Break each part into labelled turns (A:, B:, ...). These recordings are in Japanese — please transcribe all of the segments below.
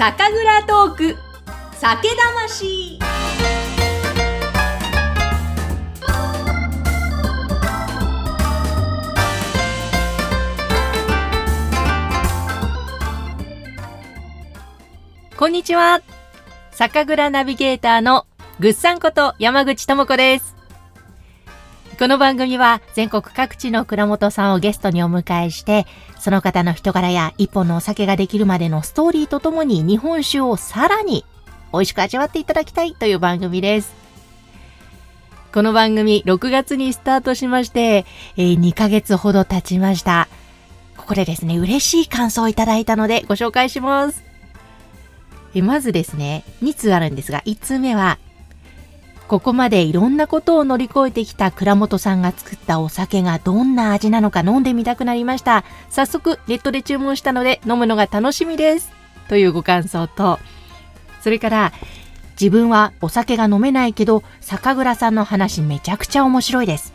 A: 酒蔵トーク。酒魂。こんにちは。酒蔵ナビゲーターのぐっさんこと山口智子です。この番組は全国各地の蔵元さんをゲストにお迎えして、その方の人柄や一本のお酒ができるまでのストーリーとともに日本酒をさらに美味しく味わっていただきたいという番組です。この番組6月にスタートしまして、えー、2ヶ月ほど経ちました。ここでですね、嬉しい感想をいただいたのでご紹介します。えまずですね、2通あるんですが、1通目は、ここまでいろんなことを乗り越えてきた倉本さんが作ったお酒がどんな味なのか飲んでみたくなりました。早速ネットで注文したので飲むのが楽しみです。というご感想と、それから自分はお酒が飲めないけど酒蔵さんの話めちゃくちゃ面白いです。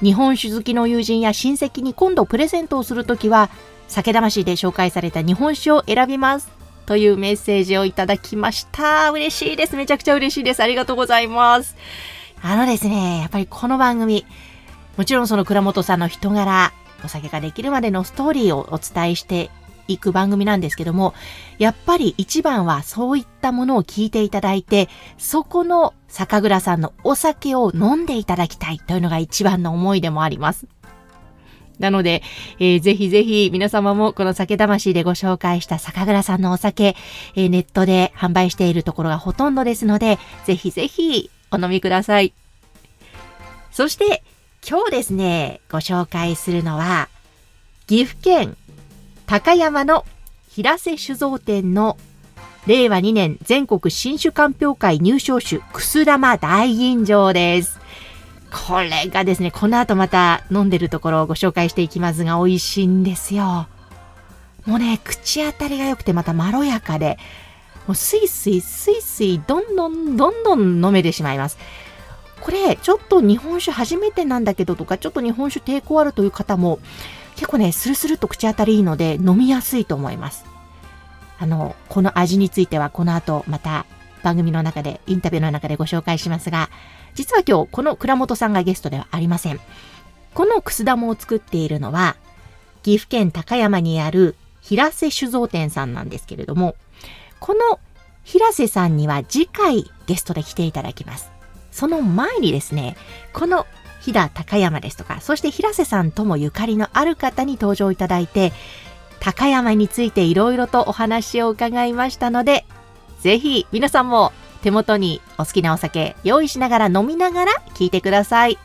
A: 日本酒好きの友人や親戚に今度プレゼントをするときは酒魂で紹介された日本酒を選びます。というメッセージをいただきました。嬉しいです。めちゃくちゃ嬉しいです。ありがとうございます。あのですね、やっぱりこの番組、もちろんその倉本さんの人柄、お酒ができるまでのストーリーをお伝えしていく番組なんですけども、やっぱり一番はそういったものを聞いていただいて、そこの酒蔵さんのお酒を飲んでいただきたいというのが一番の思いでもあります。なので、えー、ぜひぜひ皆様もこの酒魂でご紹介した酒蔵さんのお酒、えー、ネットで販売しているところがほとんどですので、ぜひぜひお飲みください。そして今日ですね、ご紹介するのは、岐阜県高山の平瀬酒造店の令和2年全国新酒鑑評会入賞酒、くす玉大吟醸です。これがですね、この後また飲んでるところをご紹介していきますが、美味しいんですよ。もうね、口当たりが良くてまたまろやかで、もうスイスイスイスイどんどんどんどん飲めてしまいます。これ、ちょっと日本酒初めてなんだけどとか、ちょっと日本酒抵抗あるという方も、結構ね、スルスルと口当たりいいので飲みやすいと思います。あの、この味についてはこの後また番組の中で、インタビューの中でご紹介しますが、実は今日この倉本さんがゲストではありません。このくす玉を作っているのは、岐阜県高山にある平瀬酒造店さんなんですけれども、この平瀬さんには次回ゲストで来ていただきます。その前にですね、この飛騨高山ですとか、そして平瀬さんともゆかりのある方に登場いただいて、高山についていろいろとお話を伺いましたので、ぜひ皆さんも手元にお好きなお酒用意しながら飲みながら聞いてください。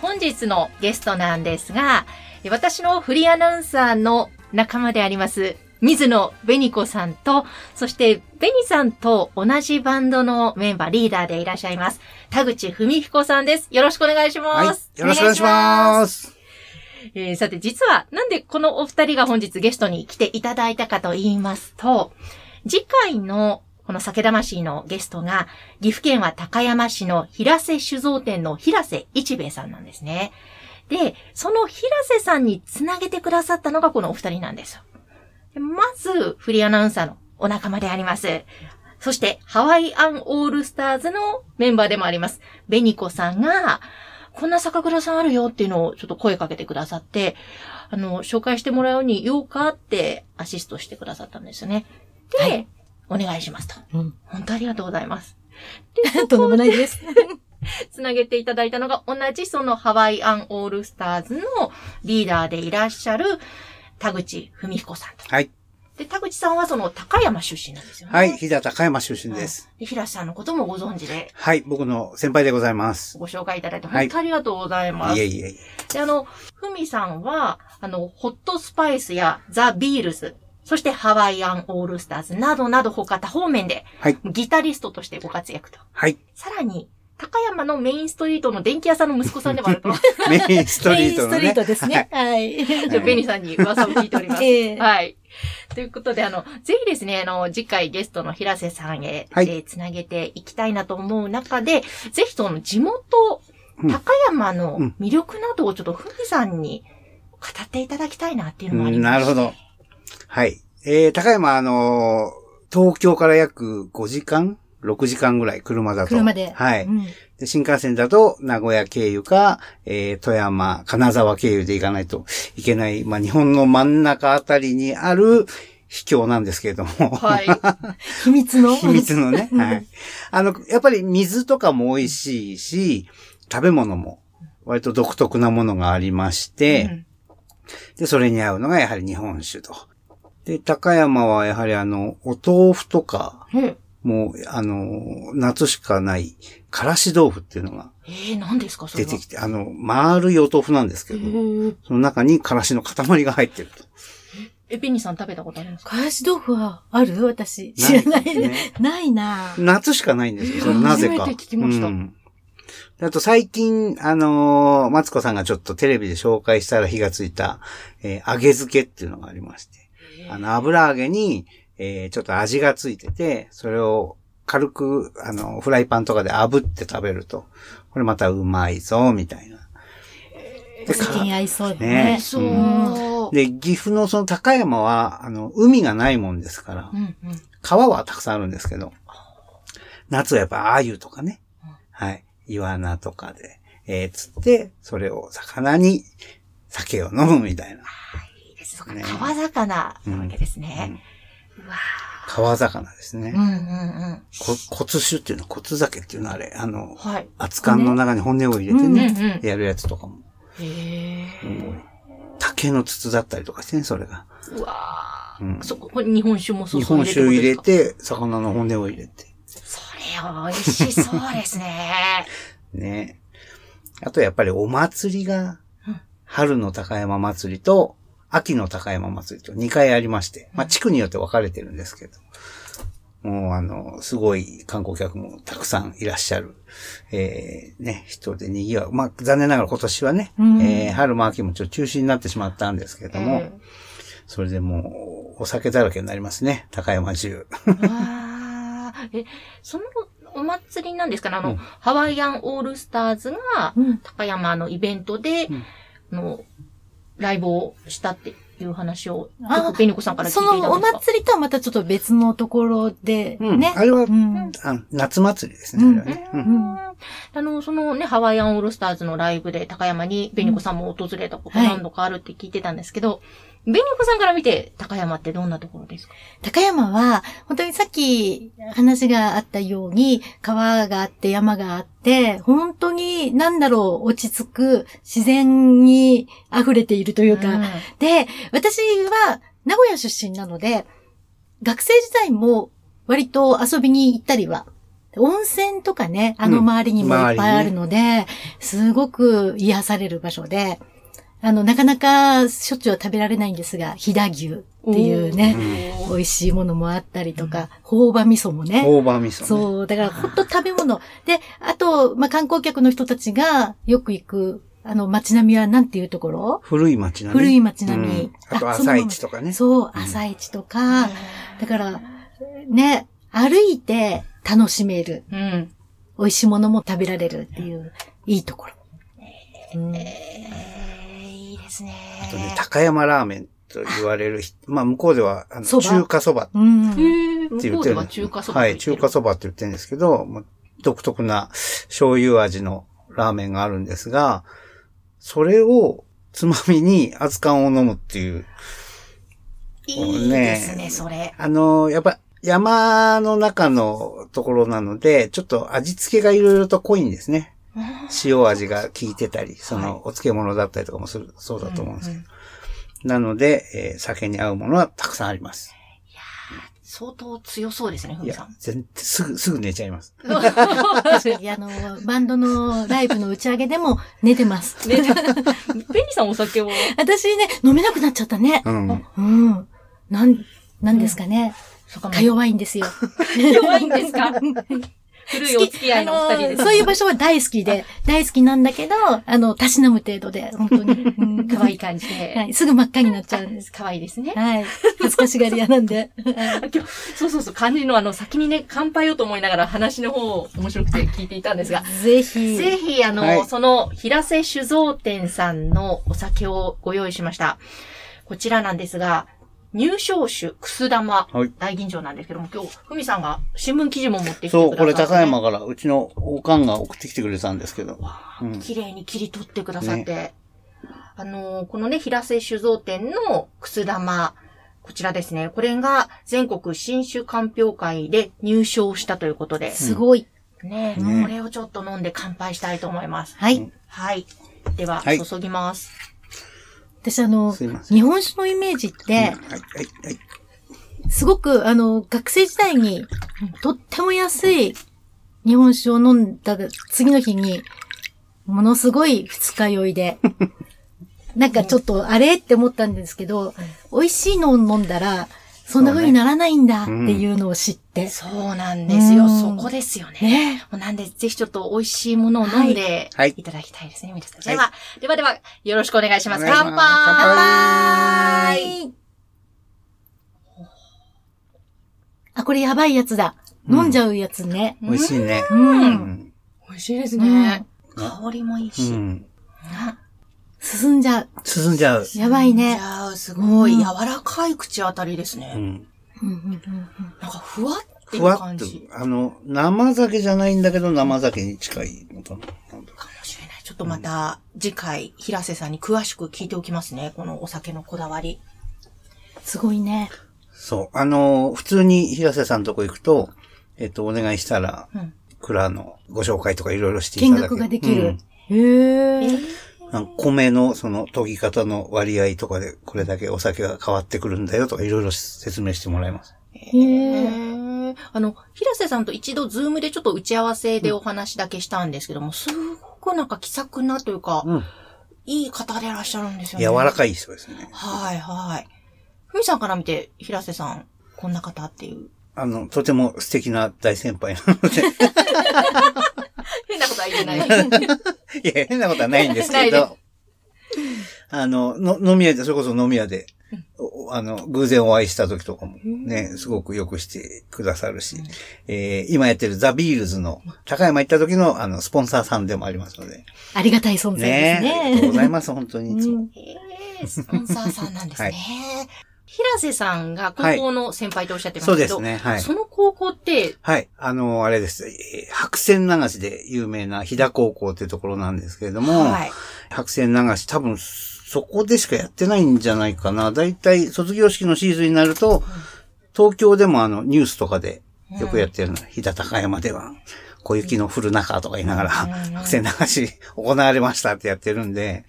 A: 本日のゲストなんですが、私のフリーアナウンサーの仲間であります、水野紅子さんと、そして紅さんと同じバンドのメンバー、リーダーでいらっしゃいます、田口文彦さんです。よろしくお願いします。
B: はい、よろしくお願いします。
A: えー、さて、実は、なんでこのお二人が本日ゲストに来ていただいたかと言いますと、次回のこの酒魂のゲストが、岐阜県は高山市の平瀬酒造店の平瀬一兵衛さんなんですね。で、その平瀬さんにつなげてくださったのがこのお二人なんですよ。まず、フリーアナウンサーのお仲間であります。そして、ハワイアンオールスターズのメンバーでもあります。ベニコさんが、こんな酒蔵さんあるよっていうのをちょっと声かけてくださって、あの、紹介してもらうようにようかってアシストしてくださったんですよね。で、はいお願いしますと。うん、本当ありがとうございます。
B: で、とんでもないです。
A: つなげていただいたのが同じそのハワイアンオールスターズのリーダーでいらっしゃる田口文彦さんと。
B: はい。
A: で、田口さんはその高山出身なんですよね。
B: はい、飛騨高山出身です。
A: うん、で、平瀬さんのこともご存知で。
B: はい、僕の先輩でございます。
A: ご紹介いただいて本当ありがとうございます。
B: はい、いえいえい
A: え。で、あの、ふみさんは、あの、ホットスパイスやザ・ビールズ、そしてハワイアンオールスターズなどなど他多方面で、はい、ギタリストとしてご活躍と。
B: はい。
A: さらに、高山のメインストリートの電気屋さんの息子さんでもあると。
B: メインストリートの、ね、
A: メインストリートですね。はい。じゃベニさんに噂を聞いております。えー、はい。ということで、あの、ぜひですね、あの、次回ゲストの平瀬さんへ、はい、えー、つなげていきたいなと思う中で、ぜひその地元、高山の魅力などをちょっとふみさんに語っていただきたいなっていうのもあります、
B: うん、なるほど。はい。えー、高山、あのー東京から約5時間 ?6 時間ぐらい車だと。
C: 車で。
B: はい。
C: うん
B: で新幹線だと、名古屋経由か、えー、富山、金沢経由で行かないといけない、まあ、日本の真ん中あたりにある秘境なんですけれども。
A: はい。
C: 秘密の？
B: 秘密のね。はい。あの、やっぱり水とかも美味しいし、食べ物も割と独特なものがありまして、で、それに合うのがやはり日本酒と。で、高山はやはりあの、お豆腐とか、
A: うん。
B: もう、あの、夏しかない、からし豆腐っていうのが
A: えー、何ですかそれは？
B: 出てきて、あの、丸いお豆腐なんですけ
A: へ
B: ど、
A: ー
B: その中にからしの塊が入ってると。
A: え、ベニさん食べたことありますか？
C: からし豆腐はある？私。知らない。
B: ね
C: ないな
B: 夏しかないんですよ。なぜか。
A: 初めて聞きました
B: うんであと最近、あのーマツコさんがちょっとテレビで紹介したら火がついた、えー揚げ漬けっていうのがありまして、あの、油揚げに、えーちょっと味がついてて、それを軽く、あの、フライパンとかで炙って食べると、これまたうまいぞ、みたいな。で
C: お酒に合いそうだ
B: ね
C: ね。
A: そう。
B: で、岐阜のその高山は、あの、海がないもんですから、
A: うんうん。
B: 川はたくさんあるんですけど、夏はやっぱ鮎とかね、はい、イワナとかで、えー、釣って、それを魚に酒を飲むみたいな。
A: そっか
B: ね
A: 川魚なわけですね。うわ
B: 川魚ですね。
A: ーうんうんうん。
B: こ骨酒っていうの、骨酒っていうのあれ、あの、
A: はい。
B: 熱燗の中に骨を入れてね、
A: うんうんうん
B: やるやつとかも。
A: へえ。
B: 竹の筒だったりとかしてね、それが。
A: うわ
B: うん
A: ーそこ、これ日本酒もそう
B: 日本酒入れ
A: て
B: て、魚の骨を入れて。
A: それ美味しそうですね。
B: ね。あとやっぱりお祭りが
A: うん、
B: 春の高山祭りと、秋の高山祭りと2回ありまして、まあ地区によって分かれてるんですけど、もうあの、すごい観光客もたくさんいらっしゃる、えー、ね、人で賑わう。まあ残念ながら今年はね、
C: うん。
B: えー春も秋もちょっと中止になってしまったんですけども、
A: うん
B: それでもう、お酒だらけになりますね、高山中。
A: あー。え、そのお祭りなんですかねあの、
B: うん。
A: ハワイアンオールスターズが、
C: うん。
A: 高山のイベントで、
B: うん。
A: あの、ライブをしたっていう話を、
C: あ
A: よくベニコさんから聞いて
C: そのお
A: いたんですか？
C: 祭りとはまたちょっと別のところで、
B: うん。
C: ね。
B: あれは
C: うん。
B: あ夏祭りですね、あ
A: の、そのね、ハワイアンオールスターズのライブで高山にベニコさんも訪れたこと何度かあるって聞いてたんですけど、ベニコさんから見て高山ってどんなところですか？
C: 高山は、本当にさっき話があったように、川があって山があって、本当に、なんだろう、落ち着く、自然に溢れているというか、
A: うん。
C: で、私は名古屋出身なので、学生時代も割と遊びに行ったりは、温泉とかね、あの
B: うん。
C: 周りにもいっぱいあるので、すごく癒される場所で、あの、なかなかしょっちゅうは食べられないんですが、飛騨牛っていうね、美味しいものもあったりとか、朴葉味噌もね、
B: 大葉味噌、ね。
C: そう、だから本当食べ物。で、あと、まあ、観光客の人たちがよく行く、あの、街並みはなんていうところ？
B: 古い町並み。
C: 古い街並み。
B: うんあと
C: あ
B: 朝市とかね。
C: そう、朝市とか、だから、ね、歩いて楽しめる。
A: うん。
C: 美味しいものも食べられるっていう、いいところ。う
A: ー、ですね。
B: あとね、高山ラーメンと言われるひ、まあ向こうでは、あの中華そば。って言ってる。
A: 向こうでは中華そば
B: はい、中華そばって言ってるんですけど、まあ独特な醤油味のラーメンがあるんですが、それをつまみに熱燗を飲むっていう、
A: いいですね、それ。
B: あの、やっぱ山の中のところなので、ちょっと味付けがいろいろと濃いんですね。塩味が効いてたり、そのお漬物だったりとかもする、そうだと思うんですけど。なので、えー酒に合うものはたくさんあります。
A: 相当強そうですね、ふ
B: いや
A: みさん。、
B: 全然すぐ、すぐ寝ちゃいます。
C: 確かに、あの、バンドのライブの打ち上げでも寝てます。
A: ね、ベニさんお酒を。
C: 私ね、飲めなくなっちゃったね。
B: うん。
C: うん。なん、なんですかね。か弱いんですよ。
A: 弱いんですか？古いお付き合いのお二人です。
C: あのそういう場所は大好きで、大好きなんだけど、あの、たしなむ程度で、本当に。うん
A: 可愛い感じで。
C: はい。すぐ真っ赤になっちゃうんです。
A: 可愛いですね。
C: はい。恥ずかしがり屋なんで。
A: 今日、そうそうそう、漢字のあの、先にね、乾杯をと思いながら話の方を面白くて聞いていたんですが、
C: ぜひ。
A: ぜひ、あの、
B: はい
A: その、平瀬酒造店さんのお酒をご用意しました。こちらなんですが、入賞酒、くす玉、
B: はい
A: 大吟醸なんですけども、今日、ふみさんが新聞記事も持ってきてくださ
B: そう、
A: って
B: これ高山から、うちのおかんが送ってきてくれたんですけど。うん
A: 綺麗に切り取ってくださって、あのーこのね、平瀬酒造店のくす玉、こちらですね、これが全国新酒鑑評会で入賞したということで、
C: すごい。
A: ね、
B: ね
A: これをちょっと飲んで乾杯したいと思います。
C: はい。
A: はい。では、
B: はい
A: 注ぎます。
C: 私あの、日本酒のイメージって、
B: はい、はい、はい。
C: すごく、あの、学生時代に、とっても安い日本酒を飲んだ次の日に、ものすごい二日酔いで、なんかちょっとあれ？って思ったんですけど、美味しいのを飲んだら、そんな風にならないんだっていうのを知って。
A: そうなんですよ。
C: うん
A: そこですよね。
C: ね
A: もうなんで、ぜひちょっと美味しいものを飲んで
B: はい
A: いただきたいですね、皆さん。
B: はい
A: では、ではでは、よろしくお願いします。乾杯
B: 乾
C: はい。あ、これやばいやつだ。飲んじゃうやつね。
B: 美味しいね。
C: う。
B: うんん。
A: 美味しいです
C: ね。
A: 香りもいいうし。
B: ん。
C: 進んじゃう。
B: 進んじゃう。
C: やばいね
A: じ。ゃあ、すごい
C: うん
A: 柔らかい口当たりですね。
B: うん。
C: うんうんうん
A: なんか、ふわっていう
B: ふわっと
A: 感じ。、
B: あの、生酒じゃないんだけど、生酒に近いのかな。
A: かもしれない。ちょっとまた、次回、平瀬さんに詳しく聞いておきますね。このお酒のこだわり。
C: すごいね。
B: そう。あの、普通に平瀬さんのとこ行くと、えっと、お願いしたら、
A: うん。
B: 蔵のご紹介とかいろいろしていただけ
C: 見学ができる。
B: うん
C: へえ。
B: 米のその研ぎ方の割合とかでこれだけお酒が変わってくるんだよとかいろいろ説明してもらいます。
C: へえ。
A: へあの、平瀬さんと一度ズームでちょっと打ち合わせでお話だけしたんですけども、すごくなんか気さくなというか、
B: うん。
A: いい方でいらっしゃるんですよね。
B: 柔らかい人ですね。
A: はいはい。ふみさんから見て、平瀬さん、こんな方っていう。
B: あの、とても素敵な大先輩なので。
A: 変なことは言えない。
B: いや、変なことはないんですけど。あの、の、飲み屋で、それこそ飲み屋で、おあの、偶然お会いした時とかもね、すごくよくしてくださるし、えー今やってるザ・ビールズの高山行った時の、あの、スポンサーさんでもありますので。
C: ありがたい存在です
B: ね
C: ね。
B: ありがとうございます、本当にいつも。
A: スポンサーさんなんですね。
B: はい
A: 平瀬さんが高校の先輩とおっしゃってましたけど、
B: そうですねはい
A: その高校って、
B: はい。あの、あれです。えー白線流しで有名な飛騨高校っていうところなんですけれども、
A: はい。
B: 白線流し多分そこでしかやってないんじゃないかな。だいたい卒業式のシーズンになると、東京でもあのニュースとかでよくやってるの。飛騨高山では小雪の降る中とか言いながら、
A: うん
B: 白線流し行われましたってやってるんで、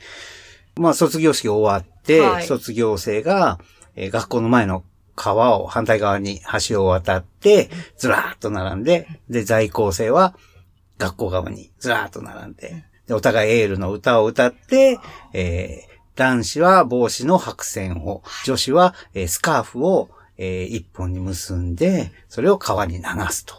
B: まあ卒業式終わって、
A: はい
B: 卒業生が、えー学校の前の川を反対側に橋を渡って、ずらーっと並んで、で、在校生は学校側にずらーっと並んで、で、お互いエールの歌を歌って、えー男子は帽子の白線を、女子は、えースカーフを、えー一本に結んで、それを川に流すと。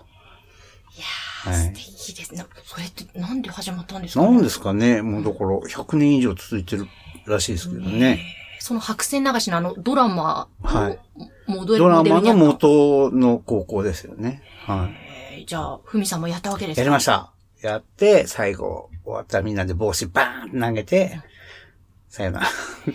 A: いやー、
B: はい
A: 素敵ですね。それってなんで始まったんですか
B: なんですかね？もうだから100年以上続いてるらしいですけどね。
A: その白線流しのあのドラマの
B: はい
A: モデル
B: ドラマの元の高校ですよね。は
A: えーじゃあ、ふみさんもやったわけで
B: い。
A: すか？
B: やりまし。た。やって、最後、終わったらみんなで帽子バーンって投げて、さよなら。
A: え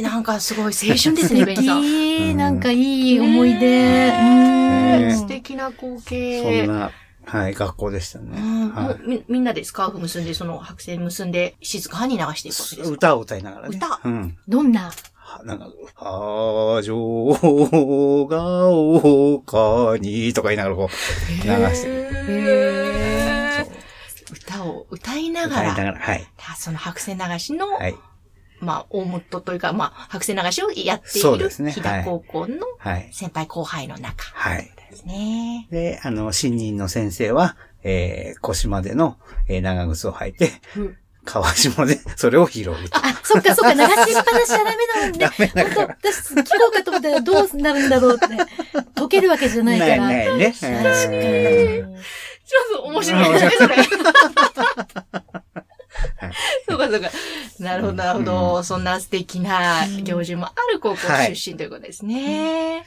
A: ー、なんかすごい青春ですね、ベンさん。
C: いい、なんかいい思い出。
A: ね
C: うん
A: 素敵な光
B: そ
A: 景。
B: んな、はい、学校でしたね。は
A: うみみんなでスカーフ結んで、その白線結んで、静かに流していくわけで
B: い、
A: すか？
B: 歌を歌いながらね。
A: 歌？
B: うん。
C: どんな？
B: はなんか、はじょうがおかにとか言いながらこう、流してる。
A: へ
B: そう
A: ー歌を歌いながら、
B: 歌いながら、はい。
A: あその白線流しの、
B: はい。
A: まあ、大元というか、まあ、白線流しをやっている、
B: そうですね
A: 飛騨高校の
B: はい。
A: 先輩後輩の中
B: はい。
A: ですね。
B: で、あの、新任の先生は、えー、腰までの、えー長靴を履いて、
A: うん
B: 川下で それを拾うと。
C: あ、そっかそっか、流しっぱなしはダメ だもんね。本当私、聞こうかと思ったらどうなるんだろうって。溶けるわけじゃないから。
B: ないないね。
C: 確かに
B: うん
A: ちょっと面白いですね、それ。そうかそうか。なるほど、なるほど。そんな素敵な行事もある高校出身ということですね。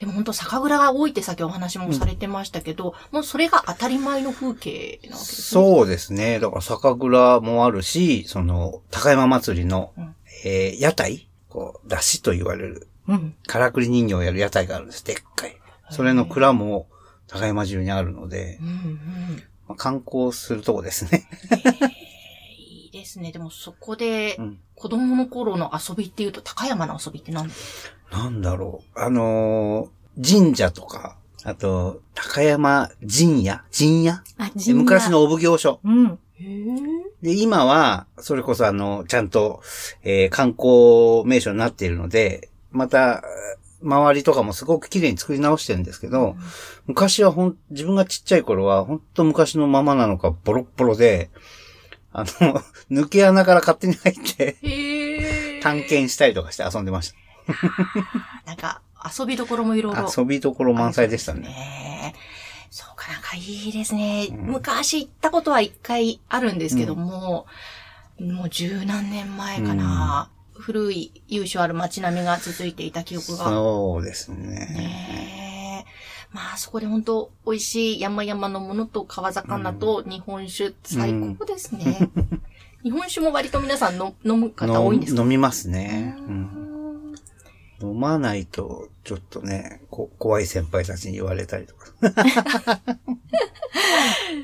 A: でも本当酒蔵が多いってさっきお話もされてましたけど、もうそれが当たり前の風景なわけですね。
B: そうですね。だから酒蔵もあるし、その、高山祭りの、
A: うん
B: えー屋台こう、出汁と言われる
C: うん。
B: からくり人形をやる屋台があるんです。でっかい。それの蔵も高山中にあるので
A: う、んうん。
B: まあ観光するとこですね。
A: いいですね。でもそこで
B: うん、
A: 子供の頃の遊びっていうと、高山の遊びって何
B: なんだろう。あのー神社とか、あと、高山神社神社
C: あ、
B: で昔。のお奉行所。
C: うん。
B: で、今は、それこそあの、ちゃんと、えー観光名所になっているので、また、周りとかもすごく綺麗に作り直してるんですけど、昔はほん、自分がちっちゃい頃は、ほんと昔のままなのか、ボロッボロで、あの、抜け穴から勝手に入って、探検したりとかして遊んでまし
A: なんか、遊びどころもいろいろ。
B: た。遊びどころ満載でしたね。
A: ね。そうかなんかいいですね。
B: うん
A: 昔行ったことは一回あるんですけども、もう十何年前かな。古い優勝ある街並みが続いていた記憶が。
B: そうですね。
A: ねえまあ、そこで本当美味しい山々のものと川魚と日本酒、最高ですね。日本酒も割と皆さんの飲む方多いんですか？
B: 飲飲みますね。う。
A: うんん
B: 飲まないと、ちょっとね、こ怖い先輩たちに言われたりとか。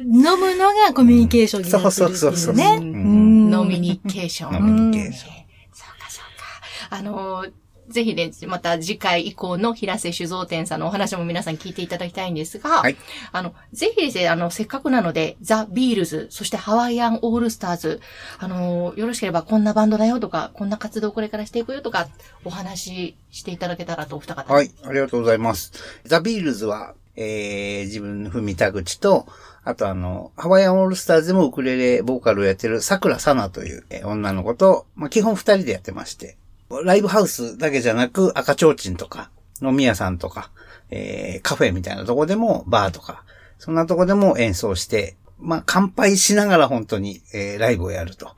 C: 飲むのがコミュニケーションになってるって
B: そうそうそうそう
C: いうね。
B: うん
A: ノミニケーション。
B: 飲みニケーション。
A: そうか、そうか。あのーぜひね、また次回以降の平瀬酒造店さんのお話も皆さん聞いていただきたいんですが、
B: はい
A: あの、ぜひですね、あの、せっかくなので、ザ・ビールズ、そしてハワイアン・オールスターズ、あのーよろしければこんなバンドだよとか、こんな活動をこれからしていくよとか、お話ししていただけたらと、お二方。
B: はい、ありがとうございます。ザ・ビールズは、えー、自分の文田口と、あとあの、ハワイアンオールスターズでもウクレレボーカルをやってる桜さなというえー女の子と、まあ、基本二人でやってまして、ライブハウスだけじゃなく赤ちょうちんとか、飲み屋さんとか、えー、カフェみたいなとこでも、バーとか、そんなとこでも演奏して、まあ、乾杯しながら本当に、えー、ライブをやると。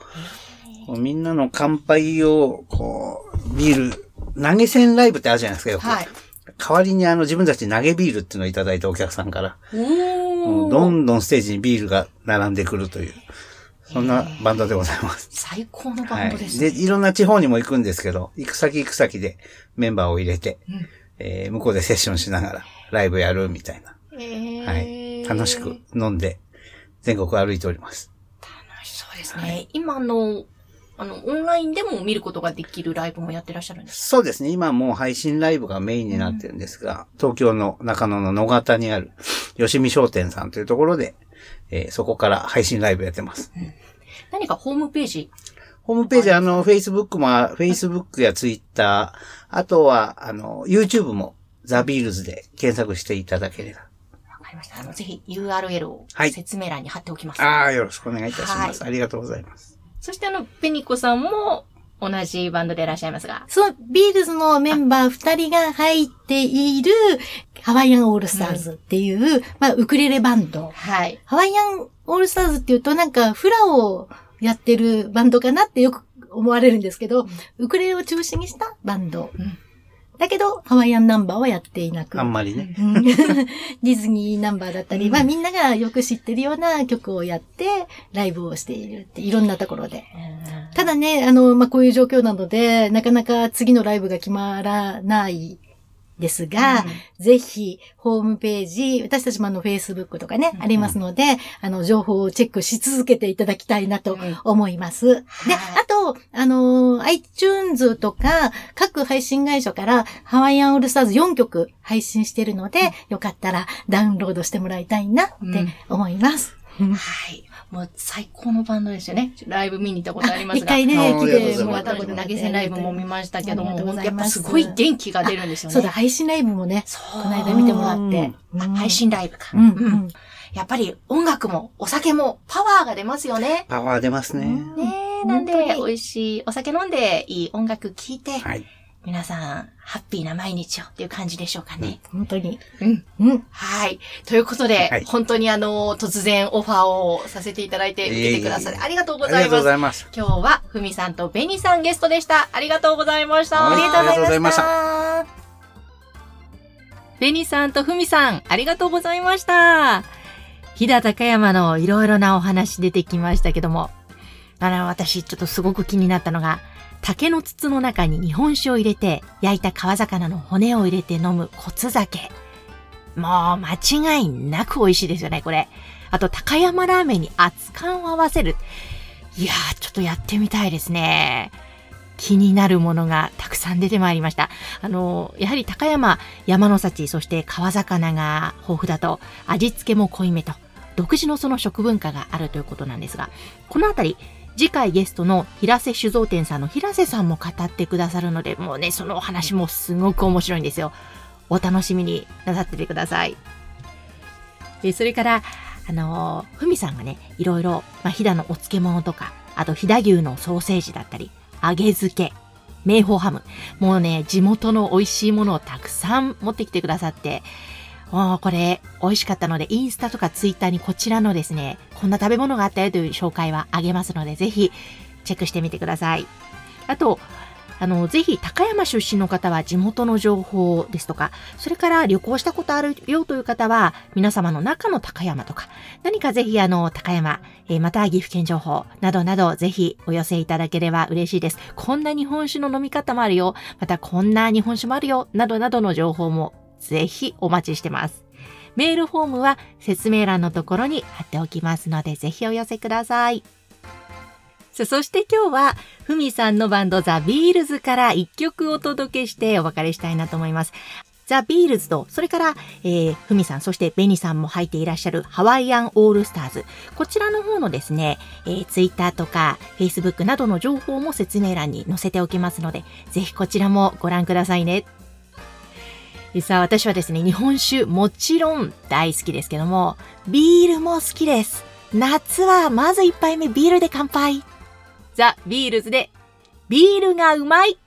B: みんなの乾杯を、こう、ビール、投げ銭ライブってあるじゃないですか、よく。
A: はい。
B: 代わりにあの自分たち投げビールっていうのをいただいたお客さんから、どんどんステージにビールが並んでくるという、そんなバンドでございます。
A: 最高のバ
B: はい。
A: ンドですね。
B: で、いろんな地方にも行くんですけど、行く先行く先でメンバーを入れて、
A: うん
B: えー向こうでセッションしながらライブやるみたいな。
A: えー
B: はい。楽しく飲んで、全国歩いております。
A: 楽しそうですね。今の、あの、オンラインでも見ることができるライブもやってらっしゃるんです
B: そうですね。今もう配信ライブがメインになってるんですが、東京の中野の野方にある吉見商店さんというところで、えーそこから配信ライブやってます。
A: 何かホームページ？
B: ホームページ、あの、Facebook も、Facebook や Twitter、あとは、あの、YouTube も、ザ・ビールズで検索していただければ。
A: わかりました。あの、ぜひ URL を
B: はい
A: 説明欄に貼っておきます。
B: ああ、よろしくお願いいたします。
A: は
B: ありがとうございます。
A: そしてあの、ベニコさんも同じバンドでいらっしゃいますが。
C: そのビールズのメンバー二人が入っているハワイアンオールスターズっていう、まあ、ウクレレバンド。
A: はい。
C: ハワイアンオールスターズっていうとなんかフラをやってるバンドかなってよく思われるんですけど、ウクレレを中心にしたバンド。
A: うん
C: だけど、ハワイアンナンバーはやっていなく。
B: あんまりね。
C: うん ディズニーナンバーだったり、まあみんながよく知ってるような曲をやって、ライブをしているって、いろんなところで。ただね、あの、まあこういう状況なので、なかなか次のライブが決まらないですが、ぜひ、ホームページ、私たちもあの、Facebook とかね、
A: うん
C: ありますので、あの、情報をチェックし続けていただきたいなと
A: うん
C: 思います。で、
A: はい
C: あと、あのー iTunes とか、各配信会社から、ハワイアンオールスターズ4曲配信してるので、よかったらダウンロードしてもらいたいなって思います。
A: はい。もう最高のバンドですよね。ライブ見に行ったことありますが。
C: 一回ね、来ても
B: う
C: ったこと
A: 投げ銭ライブも見ましたけども、やっぱすごい元気が出るんですよね。
C: そうだ、配信ライブもね。この間見てもらって。
A: あ配信ライブか。
C: うん。
A: やっぱり音楽もお酒もパワーが出ますよね。
B: パワー出ますね。
A: ねえ、なんで美味しいお酒飲んでいい音楽聴いて、
B: はい。
A: 皆さんハッピーな毎日をっていう感じでしょうかね。
C: 本当に。
A: うん。
C: うん。
A: はい。ということで、
B: はい
A: 本当にあの、突然オファーをさせていただいて、
B: いえいえ
A: 受けてくださり、ありがとうご
B: ありがとうご
A: ざいます。
B: ざいます。
A: 今日は、ふみさんとベニさんゲストでした。ありがとうございました。
B: はい
C: ありがとうございました。
A: ベニさんとふみさん、ありがとうございました。飛騨高山のいろいろなお話出てきましたけども、あの、私ちょっとすごく気になったのが、竹の筒の中に日本酒を入れて、焼いた川魚の骨を入れて飲む骨酒。もう間違いなく美味しいですよね、これ。あと、高山ラーメンに熱燗を合わせる。いやー、ちょっとやってみたいですね。気になるものがたくさん出てまいりました。あの、やはり高山、山の幸、そして川魚が豊富だと、味付けも濃いめと、独自のその食文化があるということなんですが、このあたり、次回ゲストの平瀬酒造店さんの平瀬さんも語ってくださるので、もうね、そのお話もすごく面白いんですよ。お楽しみになさっててください。でそれから、あのふみさんがね、いろいろ、まあ、飛騨のお漬物とか、あと飛騨牛のソーセージだったり、揚げ漬け、名宝ハム。もうね、地元の美味しいものをたくさん持ってきてくださって、おこれ、美味しかったので、インスタとかツイッターにこちらのですね、こんな食べ物があったよという紹介はあげますので、ぜひ、チェックしてみてください。あと、あの、ぜひ、高山出身の方は地元の情報ですとか、それから旅行したことあるよという方は、皆様の中の高山とか、何かぜひあの、高山、えー、また岐阜県情報などなど、ぜひお寄せいただければ嬉しいです。こんな日本酒の飲み方もあるよ。またこんな日本酒もあるよ。などなどの情報もぜひお待ちしてます。メールフォームは説明欄のところに貼っておきますので、ぜひお寄せください。さそして今日は、ふみさんのバンドザ・ビールズから一曲お届けしてお別れしたいなと思います。ザ・ビールズと、それから、えー、ふみさん、そしてベニさんも入っていらっしゃるハワイアンオールスターズ。こちらの方のですね、えー、ツイッターとか、フェイスブックなどの情報も説明欄に載せておきますので、ぜひこちらもご覧くださいね。さあ、私はですね、日本酒もちろん大好きですけども、ビールも好きです。夏はまず一杯目ビールで乾杯。ザ・ビールズで、ビールがうまい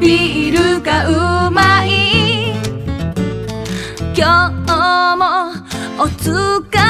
D: ビールがうまい。今日も